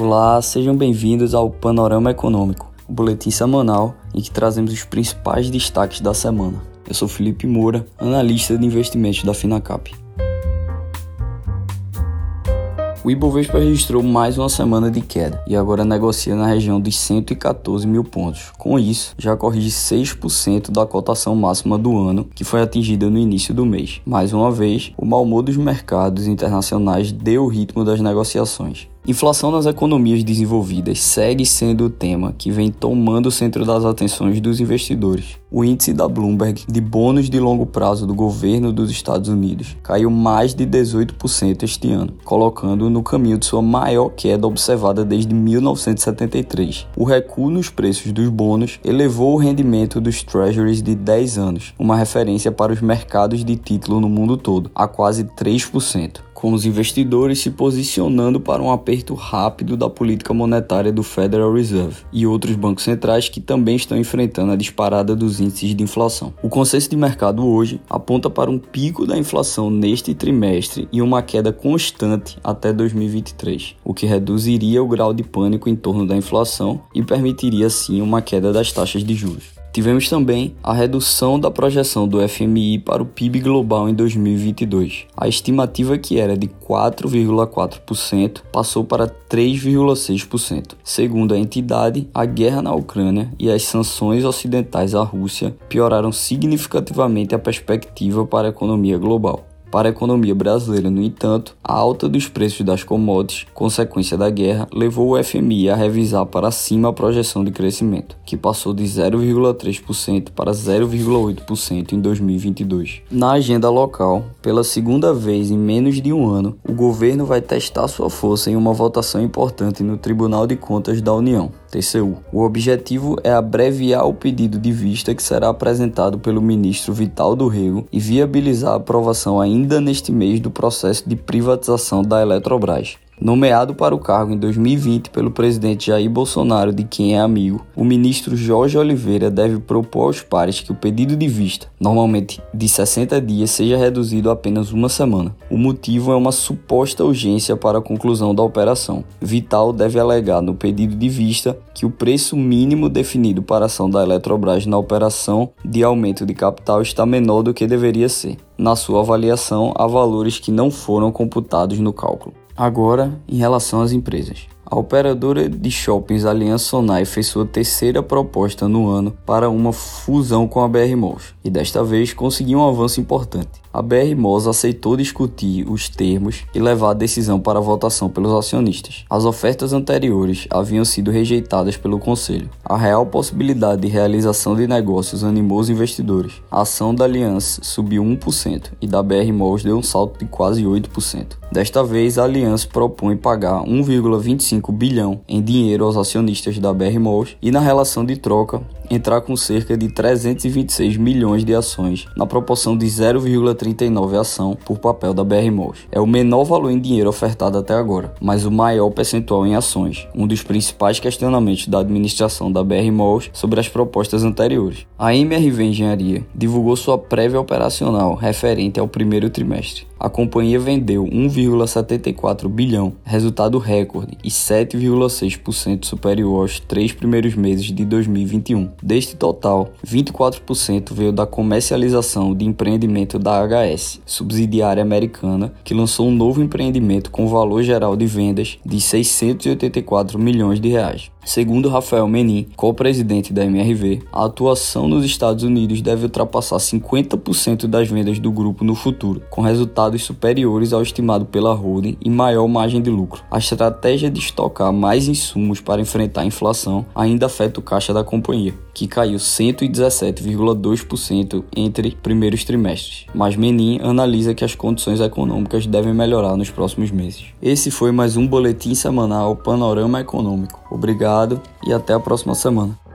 Olá, sejam bem-vindos ao Panorama Econômico, o boletim semanal em que trazemos os principais destaques da semana. Eu sou Felipe Moura, analista de investimentos da Finacap. O Ibovespa registrou mais uma semana de queda e agora negocia na região dos 114 mil pontos. Com isso, já corrige 6% da cotação máxima do ano, que foi atingida no início do mês. Mais uma vez, o mau humor dos mercados internacionais deu o ritmo das negociações. Inflação nas economias desenvolvidas segue sendo o tema que vem tomando o centro das atenções dos investidores. O índice da Bloomberg de bônus de longo prazo do governo dos Estados Unidos caiu mais de 18% este ano, colocando no caminho de sua maior queda observada desde 1973. O recuo nos preços dos bônus elevou o rendimento dos treasuries de 10 anos, uma referência para os mercados de título no mundo todo, a quase 3% com os investidores se posicionando para um aperto rápido da política monetária do Federal Reserve e outros bancos centrais que também estão enfrentando a disparada dos índices de inflação. O consenso de mercado hoje aponta para um pico da inflação neste trimestre e uma queda constante até 2023, o que reduziria o grau de pânico em torno da inflação e permitiria assim uma queda das taxas de juros. Tivemos também a redução da projeção do FMI para o PIB global em 2022. A estimativa que era de 4,4% passou para 3,6%. Segundo a entidade, a guerra na Ucrânia e as sanções ocidentais à Rússia pioraram significativamente a perspectiva para a economia global. Para a economia brasileira, no entanto, a alta dos preços das commodities, consequência da guerra, levou o FMI a revisar para cima a projeção de crescimento, que passou de 0,3% para 0,8% em 2022. Na agenda local, pela segunda vez em menos de um ano, o governo vai testar sua força em uma votação importante no Tribunal de Contas da União. TCU. O objetivo é abreviar o pedido de vista que será apresentado pelo ministro Vital do Rego e viabilizar a aprovação ainda neste mês do processo de privatização da Eletrobras. Nomeado para o cargo em 2020 pelo presidente Jair Bolsonaro, de quem é amigo, o ministro Jorge Oliveira deve propor aos pares que o pedido de vista, normalmente de 60 dias, seja reduzido a apenas uma semana. O motivo é uma suposta urgência para a conclusão da operação. Vital deve alegar no pedido de vista que o preço mínimo definido para a ação da Eletrobras na operação de aumento de capital está menor do que deveria ser. Na sua avaliação, há valores que não foram computados no cálculo. Agora, em relação às empresas. A operadora de shoppings Aliança Sonai fez sua terceira proposta no ano para uma fusão com a BR Malls e desta vez conseguiu um avanço importante a BR Mos aceitou discutir os termos e levar a decisão para votação pelos acionistas. As ofertas anteriores haviam sido rejeitadas pelo Conselho. A real possibilidade de realização de negócios animou os investidores. A ação da Aliança subiu 1% e da BR Malls deu um salto de quase 8%. Desta vez, a Aliança propõe pagar 1,25 bilhão em dinheiro aos acionistas da BR Malls e na relação de troca entrar com cerca de 326 milhões de ações, na proporção de 0,39 ação por papel da BR Malls. É o menor valor em dinheiro ofertado até agora, mas o maior percentual em ações, um dos principais questionamentos da administração da BR Malls sobre as propostas anteriores. A MRV Engenharia divulgou sua prévia operacional referente ao primeiro trimestre. A companhia vendeu 1,74 bilhão, resultado recorde e 7,6% superior aos três primeiros meses de 2021. Deste total, 24% veio da comercialização de empreendimento da HS, subsidiária americana, que lançou um novo empreendimento com valor geral de vendas de 684 milhões de reais. Segundo Rafael Menin, co-presidente da MRV, a atuação nos Estados Unidos deve ultrapassar 50% das vendas do grupo no futuro, com resultados superiores ao estimado pela holding e maior margem de lucro. A estratégia de estocar mais insumos para enfrentar a inflação ainda afeta o caixa da companhia, que caiu 117,2% entre primeiros trimestres, mas Menin analisa que as condições econômicas devem melhorar nos próximos meses. Esse foi mais um boletim semanal Panorama Econômico. Obrigado e até a próxima semana.